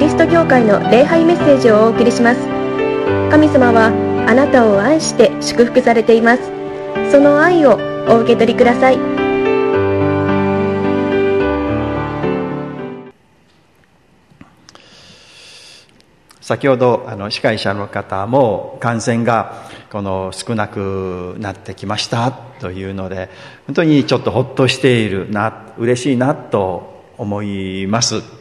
リスト教会の礼拝メッセージをお送りします。神様はあなたを愛して祝福されています。その愛をお受け取りください。先ほどあの司会者の方も感染がこの少なくなってきましたというので本当にちょっとほっとしているな嬉しいなと思います。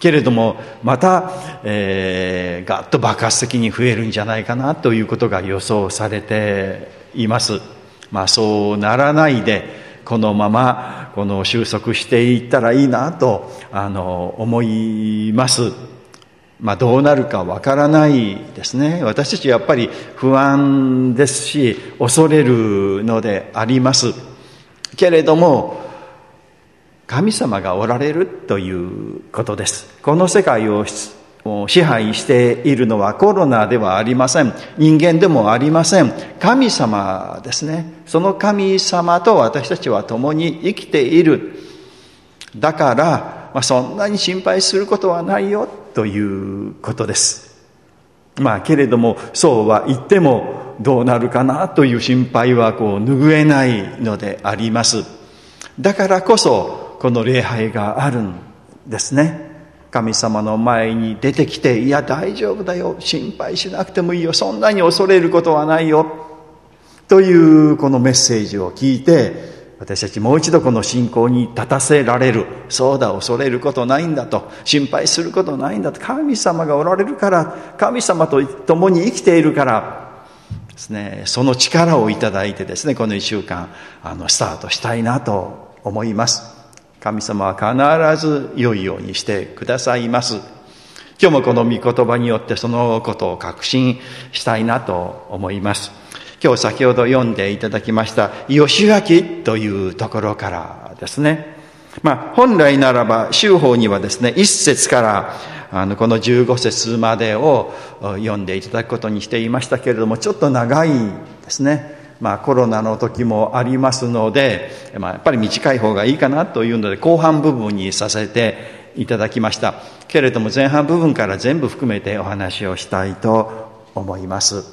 けれどもまた、えー、ガッと爆発的に増えるんじゃないかなということが予想されています。まあそうならないでこのままこの収束していったらいいなとあの思います。まあ、どうなるかわからないですね。私たちはやっぱり不安ですし恐れるのであります。けれども神様がおられるということです。この世界を支配しているのはコロナではありません。人間でもありません。神様ですね。その神様と私たちは共に生きている。だから、まあ、そんなに心配することはないよということです。まあけれどもそうは言ってもどうなるかなという心配はこう拭えないのであります。だからこそこの礼拝があるんですね。神様の前に出てきて、いや大丈夫だよ、心配しなくてもいいよ、そんなに恐れることはないよ、というこのメッセージを聞いて、私たちもう一度この信仰に立たせられる。そうだ、恐れることないんだと。心配することないんだと。神様がおられるから、神様と共に生きているから、ですね、その力をいただいてですね、この一週間、あの、スタートしたいなと思います。神様は必ず良いようにしてくださいます。今日もこの御言葉によってそのことを確信したいなと思います。今日先ほど読んでいただきました吉明というところからですね。まあ本来ならば修法にはですね、一節からあのこの15節までを読んでいただくことにしていましたけれども、ちょっと長いですね。まあコロナの時もありますので、まあやっぱり短い方がいいかなというので後半部分にさせていただきました。けれども前半部分から全部含めてお話をしたいと思います。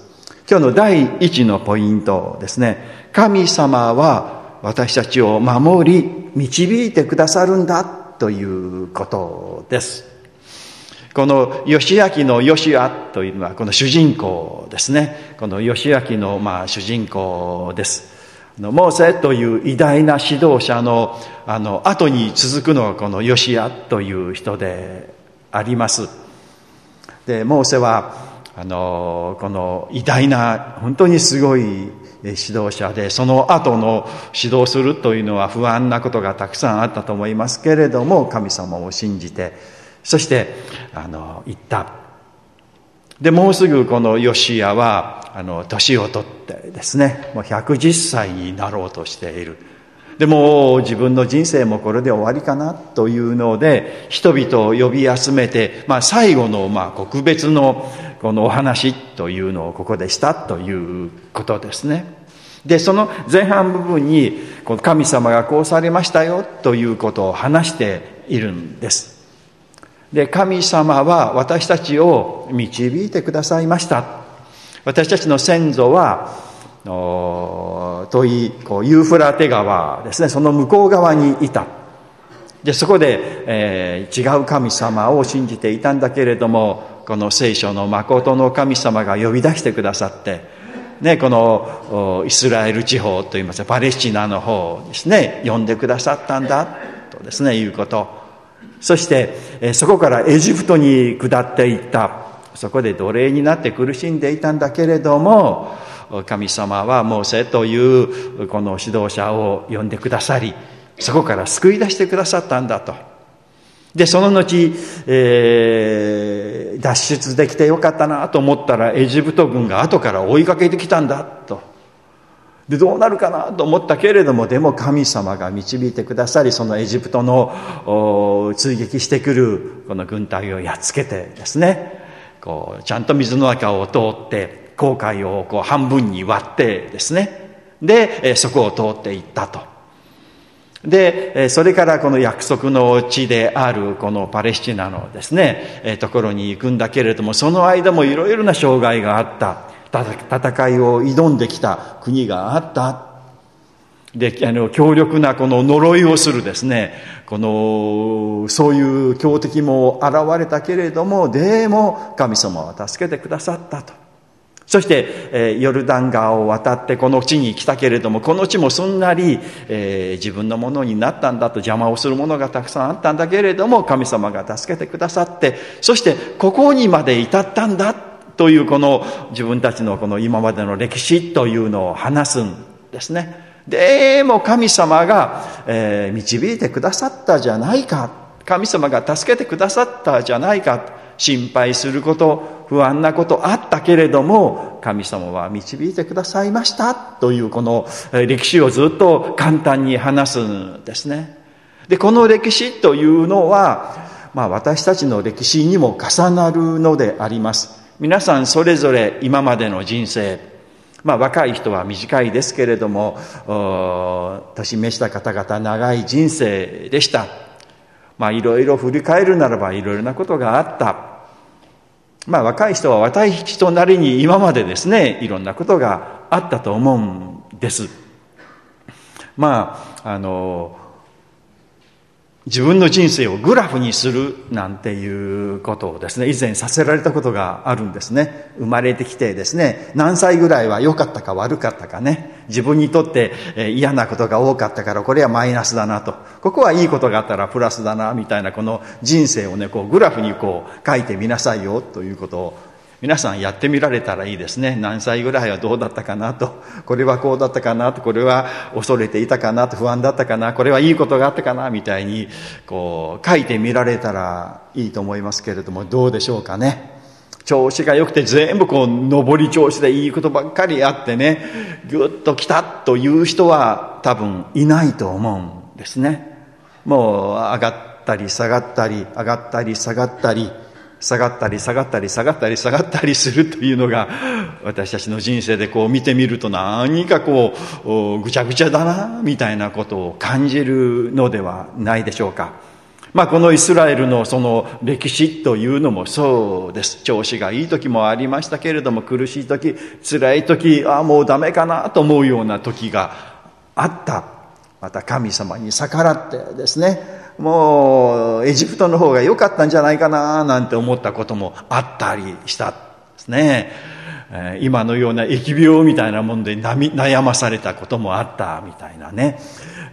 今日の第一のポイントですね。神様は私たちを守り、導いてくださるんだということです。この義明の義アというのはこの主人公ですね。この義明のまあ主人公です。モーセという偉大な指導者のあの後に続くのがこの義アという人であります。で、モーセはあのこの偉大な本当にすごい指導者でその後の指導するというのは不安なことがたくさんあったと思いますけれども神様を信じてそしてあの言ったでもうすぐこのヨシアはあの年を取ってですねもう110歳になろうとしているでも自分の人生もこれで終わりかなというので人々を呼び集めて、まあ、最後のまあ告別のこのお話というのをここでしたということですね。で、その前半部分に、神様がこうされましたよということを話しているんです。で、神様は私たちを導いてくださいました。私たちの先祖は、遠いこうユーフラテ川ですね、その向こう側にいた。で、そこで、えー、違う神様を信じていたんだけれども、この聖書の誠の神様が呼び出してくださって、ね、このイスラエル地方といいますか、パレスチナの方ですね、呼んでくださったんだ、とですね、いうこと。そして、そこからエジプトに下っていった。そこで奴隷になって苦しんでいたんだけれども、神様はモーセというこの指導者を呼んでくださり、そこから救い出してくださったんだと。で、その後、えー、脱出できてよかったなと思ったら、エジプト軍が後から追いかけてきたんだと。で、どうなるかなと思ったけれども、でも神様が導いてくださり、そのエジプトの追撃してくるこの軍隊をやっつけてですね、こう、ちゃんと水の中を通って、航海をこう半分に割ってですね、で、そこを通っていったと。で、それからこの約束の地であるこのパレスチナのですね、ところに行くんだけれども、その間もいろいろな障害があった。戦いを挑んできた国があった。で、あの、強力なこの呪いをするですね、この、そういう強敵も現れたけれども、でも神様は助けてくださったと。そして、えー、ヨルダン川を渡ってこの地に来たけれども、この地もすんなり、えー、自分のものになったんだと邪魔をするものがたくさんあったんだけれども、神様が助けてくださって、そしてここにまで至ったんだというこの自分たちのこの今までの歴史というのを話すんですね。でも神様が、えー、導いてくださったじゃないか。神様が助けてくださったじゃないか。心配すること、不安なことあったけれども、神様は導いてくださいましたというこの歴史をずっと簡単に話すんですね。で、この歴史というのは、まあ私たちの歴史にも重なるのであります。皆さんそれぞれ今までの人生、まあ若い人は短いですけれども、年召した方々長い人生でした。まあいろいろ振り返るならばいろいろなことがあった。まあ若い人は若い人なりに今までですね、いろんなことがあったと思うんです。まあ、あの、自分の人生をグラフにするなんていうことをですね、以前させられたことがあるんですね。生まれてきてですね、何歳ぐらいは良かったか悪かったかね、自分にとって嫌なことが多かったからこれはマイナスだなと、ここはいいことがあったらプラスだな、みたいなこの人生をね、こうグラフにこう書いてみなさいよということを皆さんやってみられたらいいですね。何歳ぐらいはどうだったかなと。これはこうだったかなと。これは恐れていたかなと。不安だったかな。これはいいことがあったかなみたいに、こう、書いてみられたらいいと思いますけれども、どうでしょうかね。調子が良くて全部こう、上り調子でいいことばっかりあってね、ぐっと来たという人は多分いないと思うんですね。もう上がったり下がったり、上がったり下がったり、下がったり下がったり下がったり下がったりするというのが私たちの人生でこう見てみると何かこうぐちゃぐちゃだなみたいなことを感じるのではないでしょうか。まあこのイスラエルのその歴史というのもそうです。調子がいい時もありましたけれども苦しい時、辛い時、ああもうダメかなと思うような時があった。また神様に逆らってですね、もうエジプトの方が良かったんじゃないかななんて思ったこともあったりしたんですね。今のような疫病みたいなもんで悩まされたこともあったみたいなね。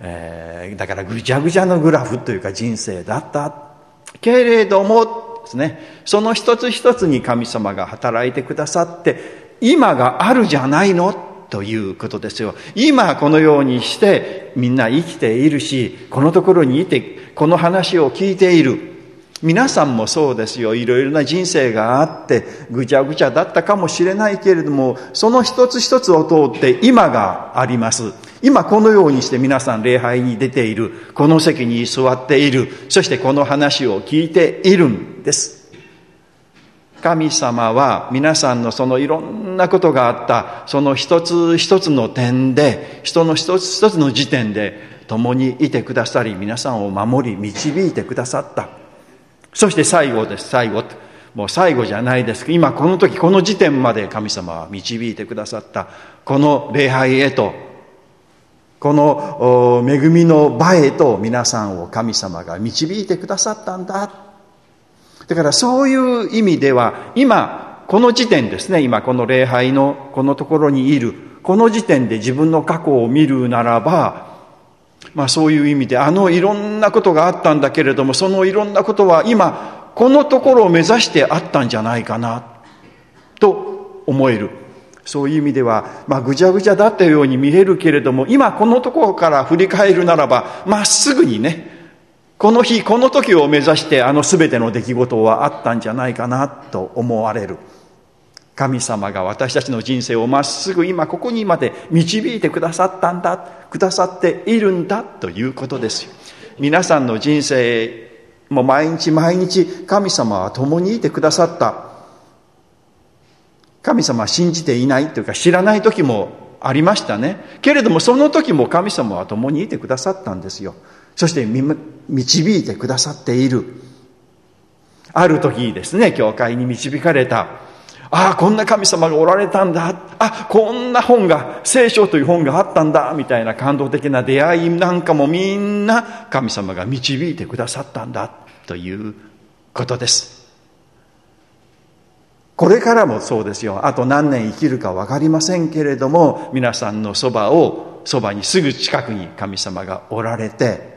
え、だからぐちゃぐちゃのグラフというか人生だった。けれどもですね、その一つ一つに神様が働いてくださって、今があるじゃないのということですよ。今このようにしてみんな生きているし、このところにいてこの話を聞いている。皆さんもそうですよ。いろいろな人生があって、ぐちゃぐちゃだったかもしれないけれども、その一つ一つを通って今があります。今このようにして皆さん礼拝に出ている。この席に座っている。そしてこの話を聞いているんです。神様は皆さんのそのいろんなことがあった、その一つ一つの点で、人の一つ一つの時点で、共にいてくださり、皆さんを守り、導いてくださった。そして最後です、最後。もう最後じゃないです、今この時、この時点まで神様は導いてくださった。この礼拝へと、この恵みの場へと皆さんを神様が導いてくださったんだ。だからそういう意味では、今、この時点ですね、今この礼拝のこのところにいる、この時点で自分の過去を見るならば、まあそういう意味で、あのいろんなことがあったんだけれども、そのいろんなことは今、このところを目指してあったんじゃないかな、と思える。そういう意味では、まあぐちゃぐちゃだったように見えるけれども、今このところから振り返るならば、まっすぐにね、この日、この時を目指してあの全ての出来事はあったんじゃないかなと思われる。神様が私たちの人生をまっすぐ今ここにまで導いてくださったんだ、くださっているんだということですよ。皆さんの人生も毎日毎日神様は共にいてくださった。神様は信じていないというか知らない時もありましたね。けれどもその時も神様は共にいてくださったんですよ。そして導いてくださっている。ある時ですね、教会に導かれた。ああ、こんな神様がおられたんだ。あ、こんな本が、聖書という本があったんだ。みたいな感動的な出会いなんかもみんな神様が導いてくださったんだ。ということです。これからもそうですよ。あと何年生きるか分かりませんけれども、皆さんのそばを、そばにすぐ近くに神様がおられて、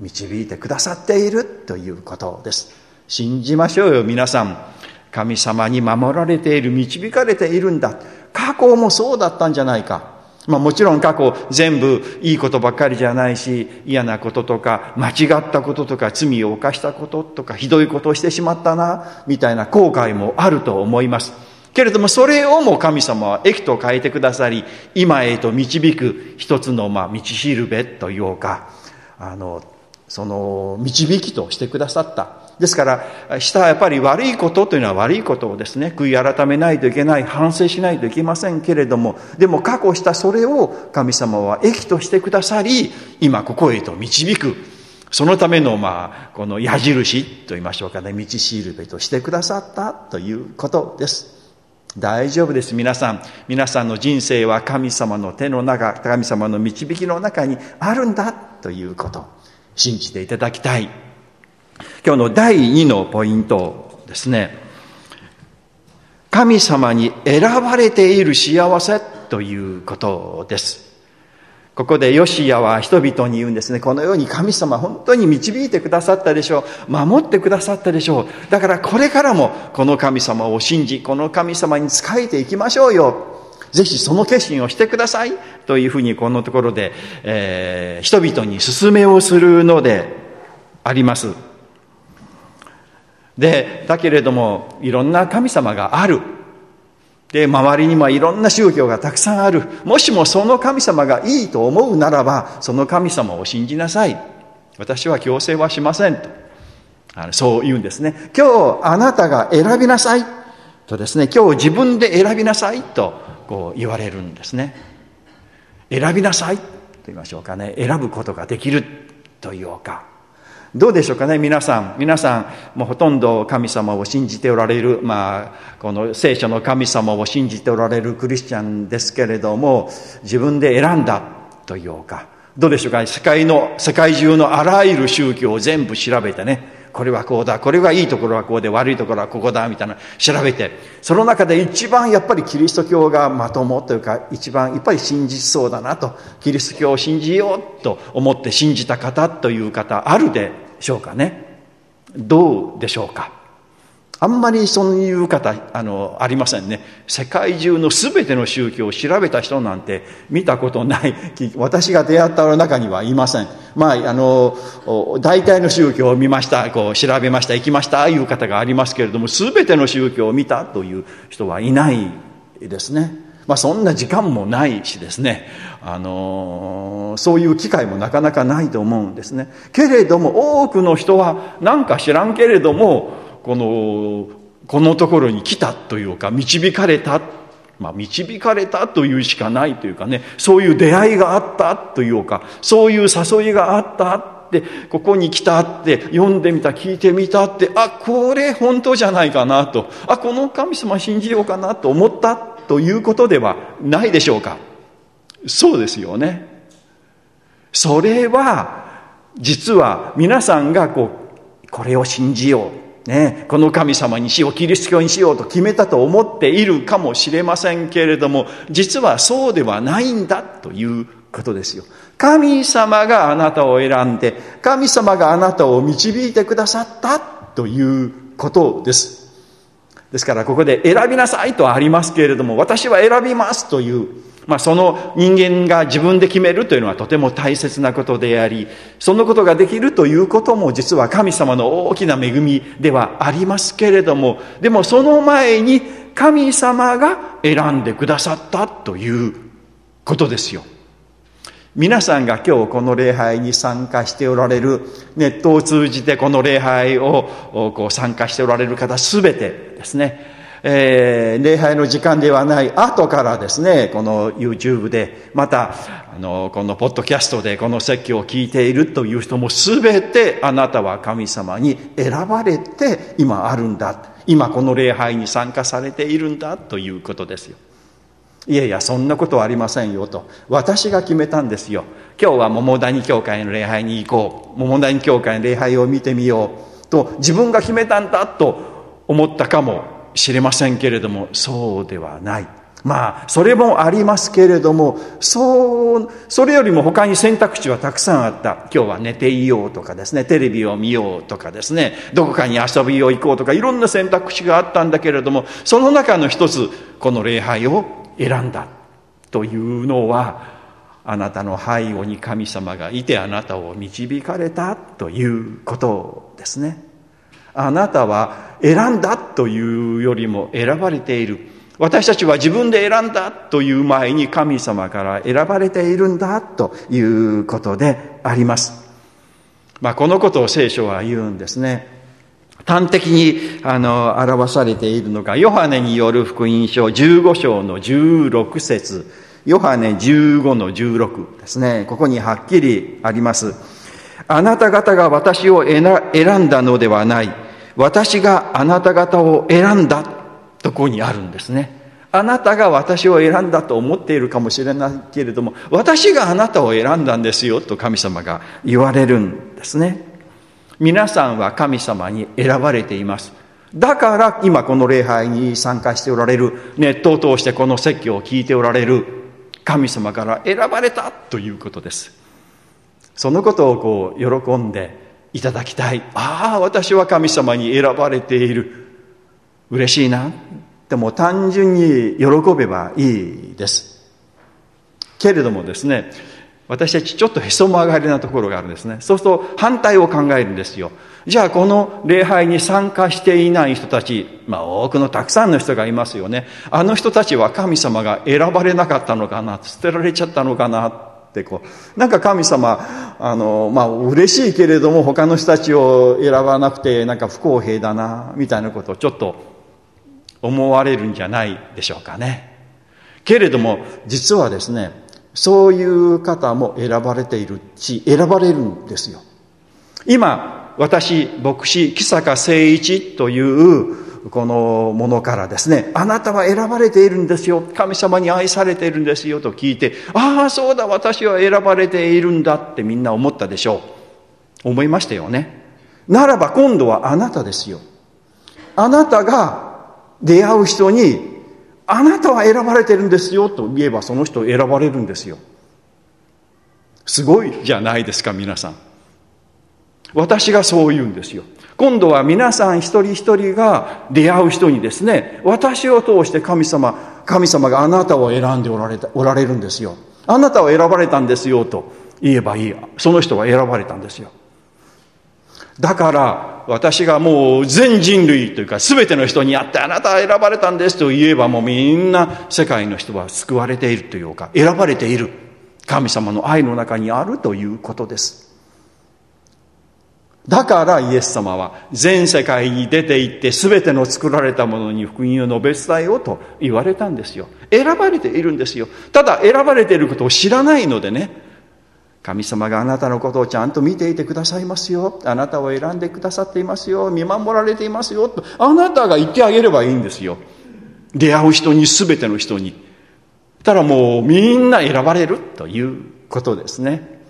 導いてくださっているということです。信じましょうよ、皆さん。神様に守られている、導かれているんだ。過去もそうだったんじゃないか。まあもちろん過去全部いいことばっかりじゃないし、嫌なこととか、間違ったこととか、罪を犯したこととか、ひどいことをしてしまったな、みたいな後悔もあると思います。けれどもそれをも神様は益と変えてくださり、今へと導く一つのまあ道しるべというか、あの、その導きとしてくださった。ですから、したやっぱり悪いことというのは悪いことをですね、悔い改めないといけない、反省しないといけませんけれども、でも過去したそれを神様は益としてくださり、今ここへと導く。そのための、まあ、この矢印と言いましょうかね、道しるべとしてくださったということです。大丈夫です、皆さん。皆さんの人生は神様の手の中、神様の導きの中にあるんだということ。信じていただきたい。今日の第2のポイントですね。神様に選ばれている幸せということです。ここでヨシアは人々に言うんですね。このように神様本当に導いてくださったでしょう。守ってくださったでしょう。だからこれからもこの神様を信じ、この神様に仕えていきましょうよ。ぜひその決心をしてください。というふうにこのところで、えー、人々に勧めをするのであります。で、だけれども、いろんな神様がある。で、周りにもいろんな宗教がたくさんある。もしもその神様がいいと思うならば、その神様を信じなさい。私は強制はしませんと。あのそう言うんですね。今日あなたが選びなさい。とですね、今日自分で選びなさいとこう言われるんですね。選びなさいと言いましょうかね。選ぶことができるというか。どうでしょうかね、皆さん。皆さん、もうほとんど神様を信じておられる、まあ、この聖書の神様を信じておられるクリスチャンですけれども、自分で選んだというか、どうでしょうか、世界の、世界中のあらゆる宗教を全部調べてね、これはこうだ、これはいいところはこうで、悪いところはここだ、みたいな、調べて、その中で一番やっぱりキリスト教がまともというか、一番やっぱり信じそうだなと、キリスト教を信じようと思って信じた方という方、あるでしょうかね。どうでしょうか。あんまりそういう方あのありませんね。世界中の全ての宗教を調べた人なんて見たことない。私が出会った中にはいません。まああの大体の宗教を見ましたこう調べました行きましたいう方がありますけれども全ての宗教を見たという人はいないですね。まあそんな時間もないしですね、あの、そういう機会もなかなかないと思うんですね。けれども多くの人はなんか知らんけれども、この、このところに来たというか、導かれたまあ、導かれたというしかないというかね、そういう出会いがあったというか、そういう誘いがあったって、ここに来たって、読んでみた、聞いてみたって、あ、これ本当じゃないかなと、あ、この神様信じようかなと思ったということではないでしょうか。そうですよね。それは実は皆さんがこうこれを信じよう、ね、この神様にしようキリスト教にしようと決めたと思っているかもしれませんけれども実はそうではないんだということですよ。神様があなたを選んで神様があなたを導いてくださったということです。ですからここで選びなさいとありますけれども、私は選びますという、まあその人間が自分で決めるというのはとても大切なことであり、そのことができるということも実は神様の大きな恵みではありますけれども、でもその前に神様が選んでくださったということですよ。皆さんが今日この礼拝に参加しておられる、ネットを通じてこの礼拝をこう参加しておられる方すべてですね、えー、礼拝の時間ではない後からですね、この YouTube で、また、あの、このポッドキャストでこの説教を聞いているという人もすべてあなたは神様に選ばれて今あるんだ。今この礼拝に参加されているんだということですよ。いやいや、そんなことはありませんよと。私が決めたんですよ。今日は桃谷教会の礼拝に行こう。桃谷教会の礼拝を見てみよう。と自分が決めたんだと思ったかもしれませんけれども、そうではない。まあ、それもありますけれども、そう、それよりも他に選択肢はたくさんあった。今日は寝ていようとかですね、テレビを見ようとかですね、どこかに遊びを行こうとか、いろんな選択肢があったんだけれども、その中の一つ、この礼拝を選んだというのは、あなたの背後に神様がいてあなたを導かれたということですね。あなたは選んだというよりも選ばれている。私たちは自分で選んだという前に神様から選ばれているんだということであります。まあ、このことを聖書は言うんですね。端的にあの表されているのが、ヨハネによる福音書15章の16節ヨハネ15の16ですね。ここにはっきりあります。あなた方が私を選んだのではない。私があなた方を選んだとここにあるんですね。あなたが私を選んだと思っているかもしれないけれども、私があなたを選んだんですよと神様が言われるんですね。皆さんは神様に選ばれています。だから今この礼拝に参加しておられる、ネットを通してこの説教を聞いておられる神様から選ばれたということです。そのことをこう喜んでいただきたいああ私は神様に選ばれている嬉しいなでも単純に喜べばいいですけれどもですね私たちちょっとへそ曲がりなところがあるんですね。そうすると反対を考えるんですよ。じゃあこの礼拝に参加していない人たち、まあ多くのたくさんの人がいますよね。あの人たちは神様が選ばれなかったのかな、捨てられちゃったのかなってこうなんか神様あのまあ嬉しいけれども他の人たちを選ばなくてなんか不公平だなみたいなことをちょっと思われるんじゃないでしょうかね。けれども実はですねそういう方も選ばれているし選ばれるんですよ今私牧師木坂誠一というこのものからですね、あなたは選ばれているんですよ。神様に愛されているんですよと聞いて、ああ、そうだ、私は選ばれているんだってみんな思ったでしょう。思いましたよね。ならば今度はあなたですよ。あなたが出会う人に、あなたは選ばれてるんですよと言えばその人選ばれるんですよ。すごいじゃないですか、皆さん。私がそう言うんですよ。今度は皆さん一人一人が出会う人にですね、私を通して神様、神様があなたを選んでおられた、おられるんですよ。あなたは選ばれたんですよと言えばいい。その人は選ばれたんですよ。だから私がもう全人類というか全ての人に会ってあなたは選ばれたんですと言えばもうみんな世界の人は救われているというか選ばれている神様の愛の中にあるということです。だからイエス様は全世界に出て行って全ての作られたものに福音を述べ伝えようと言われたんですよ。選ばれているんですよ。ただ選ばれていることを知らないのでね、神様があなたのことをちゃんと見ていてくださいますよ。あなたを選んでくださっていますよ。見守られていますよ。とあなたが言ってあげればいいんですよ。出会う人に全ての人に。ただもうみんな選ばれるということですね。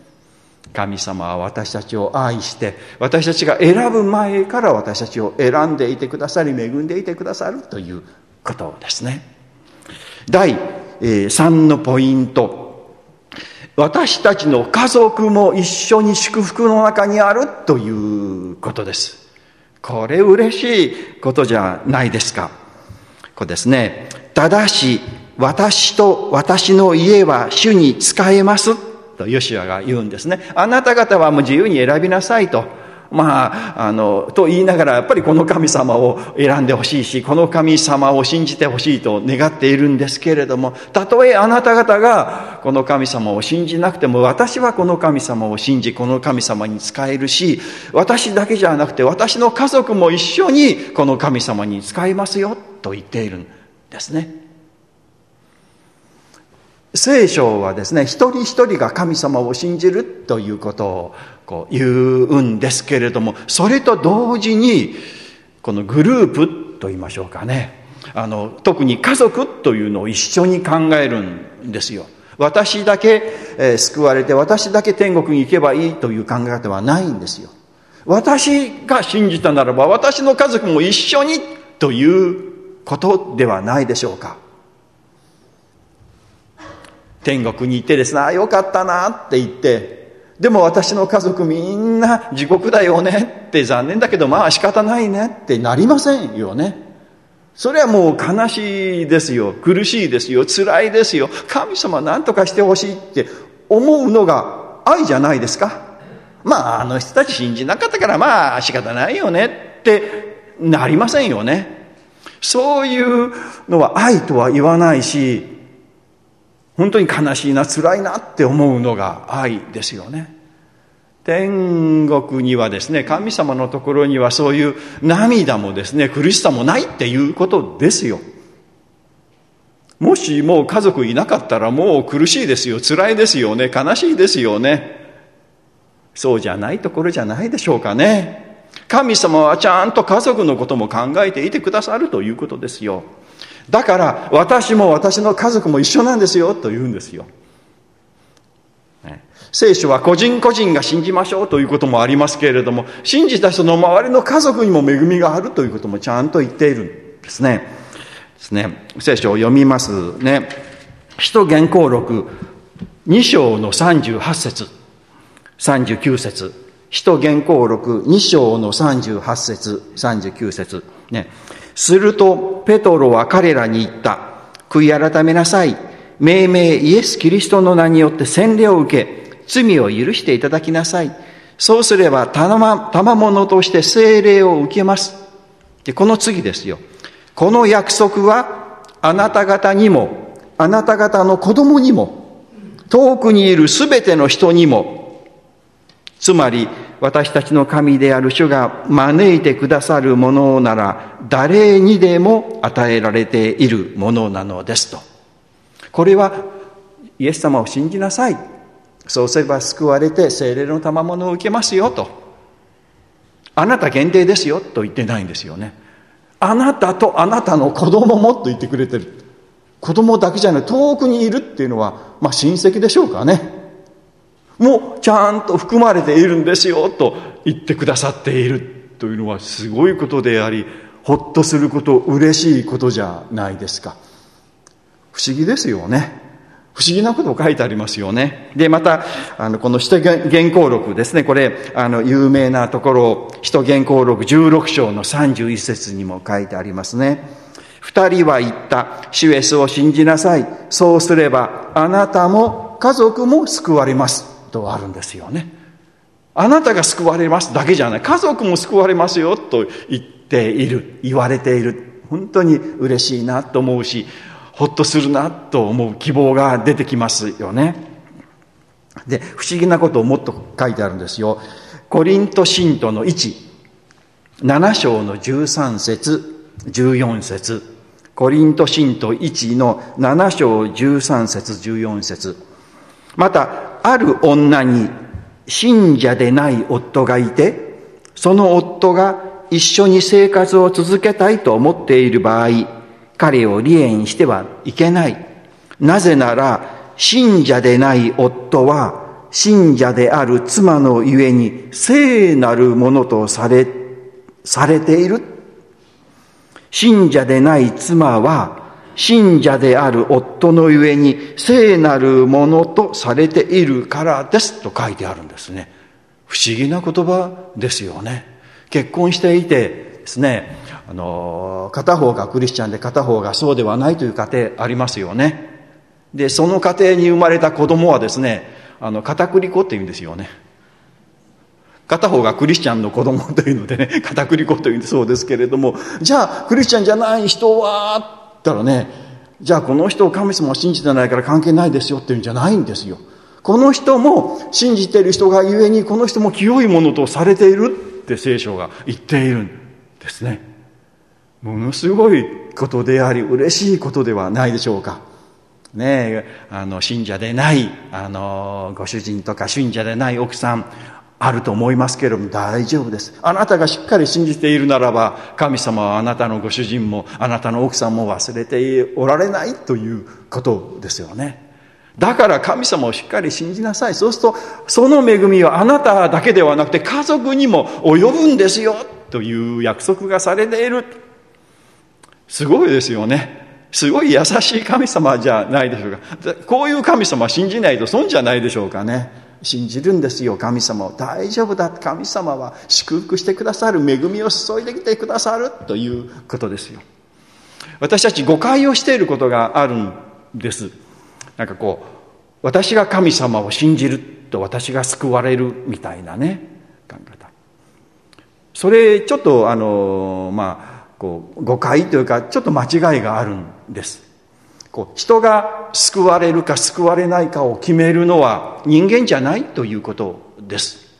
神様は私たちを愛して私たちが選ぶ前から私たちを選んでいてくださり恵んでいてくださるということですね第3のポイント私たちの家族も一緒に祝福の中にあるということですこれ嬉しいことじゃないですかこうですねただし私と私の家は主に使えますとヨシュアが言うんですね。あなた方はもう自由に選びなさいと。まあ、あの、と言いながら、やっぱりこの神様を選んでほしいし、この神様を信じてほしいと願っているんですけれども、たとえあなた方がこの神様を信じなくても、私はこの神様を信じ、この神様に使えるし、私だけじゃなくて、私の家族も一緒にこの神様に使いますよ、と言っているんですね。聖書はですね一人一人が神様を信じるということをこう言うんですけれどもそれと同時にこのグループと言いましょうかね。あの特に家族というのを一緒に考えるんですよ。私だけ、え、救われて私だけ天国に行けばいいという考え方はないんですよ。私が信じたならば私の家族も一緒にということではないでしょうか。天国に行ってですね、ああ、よかったなって言って、でも私の家族みんな地獄だよねって残念だけどまあ仕方ないねってなりませんよね。それはもう悲しいですよ。苦しいですよ。辛いですよ。神様何とかしてほしいって思うのが愛じゃないですか。まああの人たち信じなかったからまあ仕方ないよねってなりませんよね。そういうのは愛とは言わないし、本当に悲しいな辛いなって思うのが愛ですよね。天国にはですね神様のところにはそういう涙もですね苦しさもないっていうことですよ。もしもう家族いなかったらもう苦しいですよ。辛いですよね。悲しいですよね。そうじゃないところじゃないでしょうかね。神様はちゃんと家族のことも考えていてくださるということですよ。だから私も私の家族も一緒なんですよと言うんですよ。聖書は個人個人が信じましょうということもありますけれども、信じた人の周りの家族にも恵みがあるということもちゃんと言っているんですね。ですね。聖書を読みますね。使徒原稿録2章の38節39節使徒原稿録2章の38節39節ね。すると、ペトロは彼らに言った。悔い改めなさい。命名イエス・キリストの名によって洗礼を受け、罪を許していただきなさい。そうすれば、たま、賜物として聖霊を受けます。で、この次ですよ。この約束は、あなた方にも、あなた方の子供にも、遠くにいるすべての人にも、つまり、私たちの神である主が招いてくださるものなら誰にでも与えられているものなのですと。これはイエス様を信じなさい。そうすれば救われて精霊の賜物を受けますよと。あなた限定ですよと言ってないんですよね。あなたとあなたの子供もと言ってくれてる。子供だけじゃない、遠くにいるっていうのは、まあ親戚でしょうかね。もちゃんと含まれているんですよと言ってくださっているというのはすごいことでありほっとすること嬉しいことじゃないですか不思議ですよね不思議なことを書いてありますよね。で、また、あの、この使徒原稿録ですね。これ、あの、有名なところ、使徒原稿録16章の31節にも書いてありますね。二人は言った。主イエスを信じなさい。そうすれば、あなたも家族も救われます。とあるんですよね。あなたが救われますだけじゃない。家族も救われますよと言っている。言われている。本当に嬉しいなと思うし、ほっとするなと思う希望が出てきますよね。で、不思議なことをもっと書いてあるんですよ。コリント信徒の1、7章の13節、14節。コリント信徒1の7章13節、14節。また、ある女に信者でない夫がいて、その夫が一緒に生活を続けたいと思っている場合、彼を離縁してはいけない。なぜなら、信者でない夫は、信者である妻のゆえに聖なるものとされ、されている。信者でない妻は、信者である夫のゆえに聖なるものとされているからですと書いてあるんですね。不思議な言葉ですよね。結婚していてですね、あの、片方がクリスチャンで片方がそうではないという家庭ありますよね。で、その家庭に生まれた子供はですね、あの、片栗粉って言うんですよね。片方がクリスチャンの子供というのでね、片栗粉というんでそうですけれども、じゃあクリスチャンじゃない人は、ったらね、じゃあこの人を神様を信じてないから関係ないですよっていうんじゃないんですよ。この人も信じている人がゆえにこの人も清いものとされているって聖書が言っているんですね。ものすごいことであり嬉しいことではないでしょうか。ねあの信者でないあのご主人とか信者でない奥さんあると思いますけれども大丈夫です。あなたがしっかり信じているならば神様はあなたのご主人もあなたの奥さんも忘れておられないということですよね。だから神様をしっかり信じなさい。そうするとその恵みはあなただけではなくて家族にも及ぶんですよという約束がされている。すごいですよね。すごい優しい神様じゃないでしょうか。こういう神様信じないと損じゃないでしょうかね。信じるんですよ、神様を。大丈夫だ。神様は祝福してくださる、恵みを注いできてくださるということですよ。私たち誤解をしていることがあるんです。なんかこう、私が神様を信じると私が救われるみたいなね、考え方。それ、ちょっとあの、まあ、こう誤解というかちょっと間違いがあるんですこう人が救われるか救われないかを決めるのは人間じゃないということです。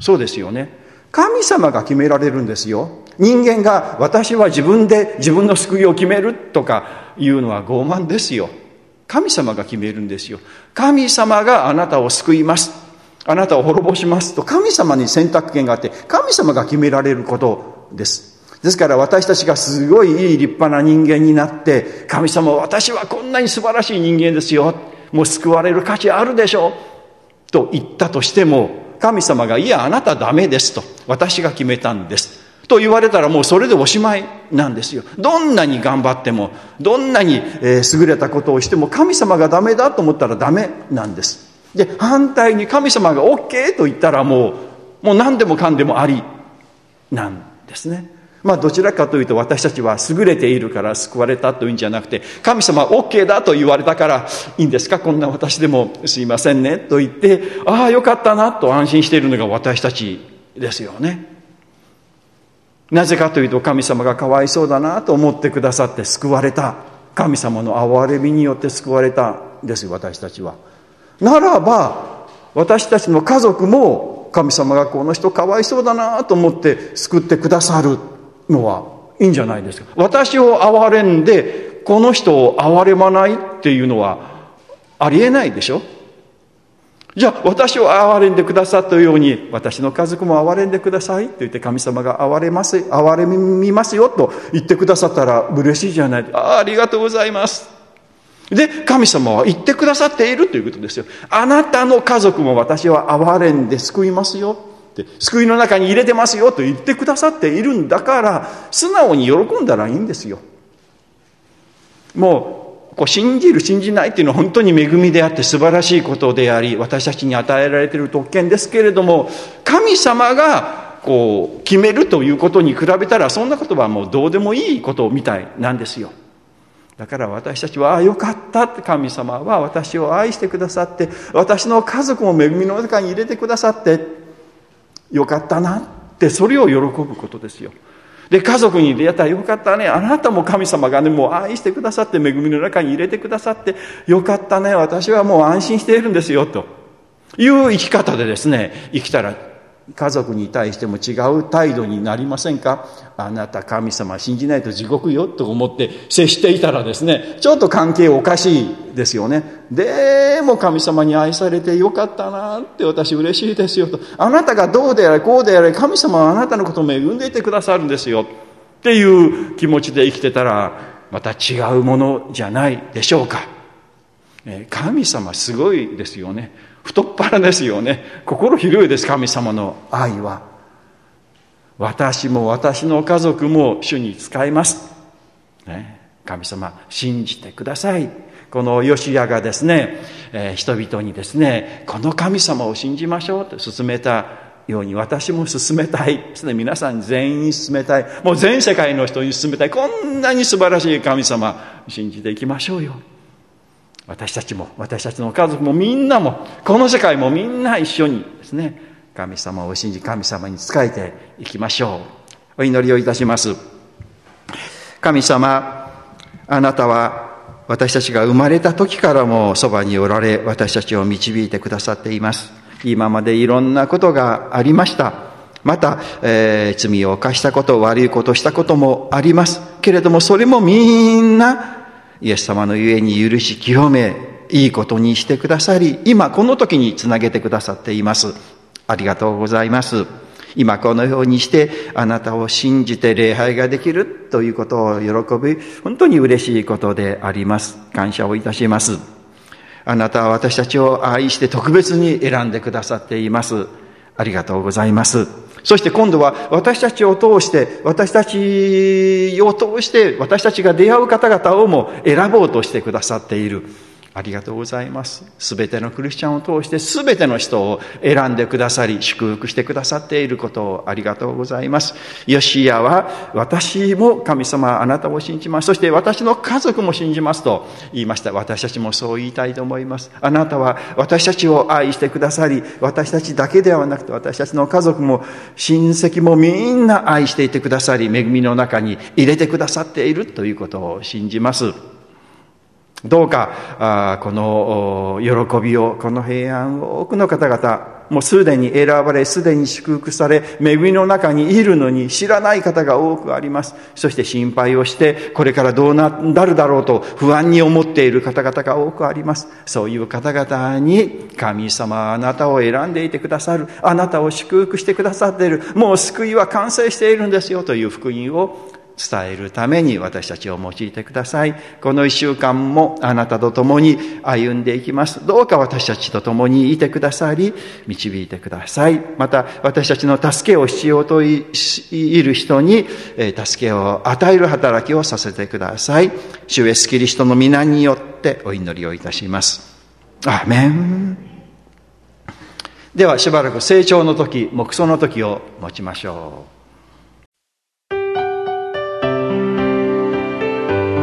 そうですよね。神様が決められるんですよ。人間が私は自分で自分の救いを決めるとかいうのは傲慢ですよ。神様が決めるんですよ。神様があなたを救います。あなたを滅ぼしますと神様に選択権があって神様が決められることです。ですから私たちがすごいいい立派な人間になって、神様私はこんなに素晴らしい人間ですよ。もう救われる価値あるでしょう。と言ったとしても、神様が、いや、あなたダメですと。私が決めたんです。と言われたらもうそれでおしまいなんですよ。どんなに頑張っても、どんなに、優れたことをしても、神様がダメだと思ったらダメなんです。で、反対に神様が OK と言ったらもう、もう何でもかんでもありなんですね。まあどちらかというと私たちは優れているから救われたというんじゃなくて神様 OK だと言われたからいいんですか？こんな私でもすいませんね。と言ってああよかったなと安心しているのが私たちですよね。なぜかというと神様がかわいそうだなと思ってくださって救われた。神様の憐れみによって救われたんです私たちは。ならば私たちの家族も神様がこの人かわいそうだなと思って救ってくださる。のはいいんじゃないですか。私を憐れんでこの人を憐れまないっていうのはありえないでしょ。じゃあ私を憐れんでくださったように私の家族も憐れんでください。と言って神様が憐れます憐れみますよと言ってくださったら嬉しいじゃない。ああありがとうございます。で神様は言ってくださっているということですよ。あなたの家族も私は憐れんで救いますよ。って救いの中に入れてますよと言ってくださっているんだから素直に喜んだらいいんですよ。もうこう信じる信じないっていうのは本当に恵みであって素晴らしいことであり私たちに与えられている特権ですけれども神様がこう決めるということに比べたらそんなことはもうどうでもいいことみたいなんですよ。だから私たちは、ああ、よかったって神様は私を愛してくださって、私の家族も恵みの中に入れてくださって、よかったなってそれを喜ぶことですよ。で家族に出会ったらよかったね。あなたも神様がねもう愛してくださって恵みの中に入れてくださってよかったね。私はもう安心しているんですよという生き方でですね生きたら家族に対しても違う態度になりませんか？あなた神様信じないと地獄よと思って接していたらですねちょっと関係おかしいですよね。でも神様に愛されてよかったなって私嬉しいですよと。あなたがどうであれこうであれ神様はあなたのことを恵んでいてくださるんですよ。っていう気持ちで生きてたらまた違うものじゃないでしょうか。神様すごいですよね。太っ腹ですよね。心広いです神様の愛は。私も私の家族も主に使います、ね、神様信じてください。このヨシアがですね、えー、人々にですねこの神様を信じましょうと勧めたように私も進めたい。ですね皆さん全員に進めたい。もう全世界の人に進めたい。こんなに素晴らしい神様信じていきましょうよ。私たちも私たちの家族もみんなもこの世界もみんな一緒にですね神様を信じ神様に仕えていきましょう。お祈りをいたします。神様あなたは私たちが生まれた時からもそばにおられ私たちを導いてくださっています。今までいろんなことがありました。また、えー、罪を犯したこと悪いことしたこともあります。けれどもそれもみんなイエス様のゆえに許し清めいいことにしてくださり今この時につなげてくださっています。ありがとうございます。今このようにしてあなたを信じて礼拝ができるということを喜び本当に嬉しいことであります。感謝をいたします。あなたは私たちを愛して特別に選んでくださっています。ありがとうございます。そして今度は私たちを通して私たちを通して私たちが出会う方々をも選ぼうとしてくださっている。ありがとうございます。すべてのクリスチャンを通してすべての人を選んでくださり、祝福してくださっていることをありがとうございます。ヨシアは、私も神様あなたを信じます。そして私の家族も信じますと言いました。私たちもそう言いたいと思います。あなたは私たちを愛してくださり、私たちだけではなくて私たちの家族も親戚もみんな愛していてくださり、恵みの中に入れてくださっているということを信じます。どうか、この喜びを、この平安を多くの方々、もうすでに選ばれ、すでに祝福され、恵みの中にいるのに知らない方が多くあります。そして心配をして、これからどうなるだろうと不安に思っている方々が多くあります。そういう方々に、神様あなたを選んでいてくださる。あなたを祝福してくださっている。もう救いは完成しているんですよという福音を伝えるために私たちを用いてください。この一週間もあなたと共に歩んでいきます。どうか私たちと共にいてくださり、導いてください。また私たちの助けを必要といる人に助けを与える働きをさせてください。主イエスキリストの皆によってお祈りをいたします。アメン。ではしばらく成長の時、木葬の時を持ちましょう。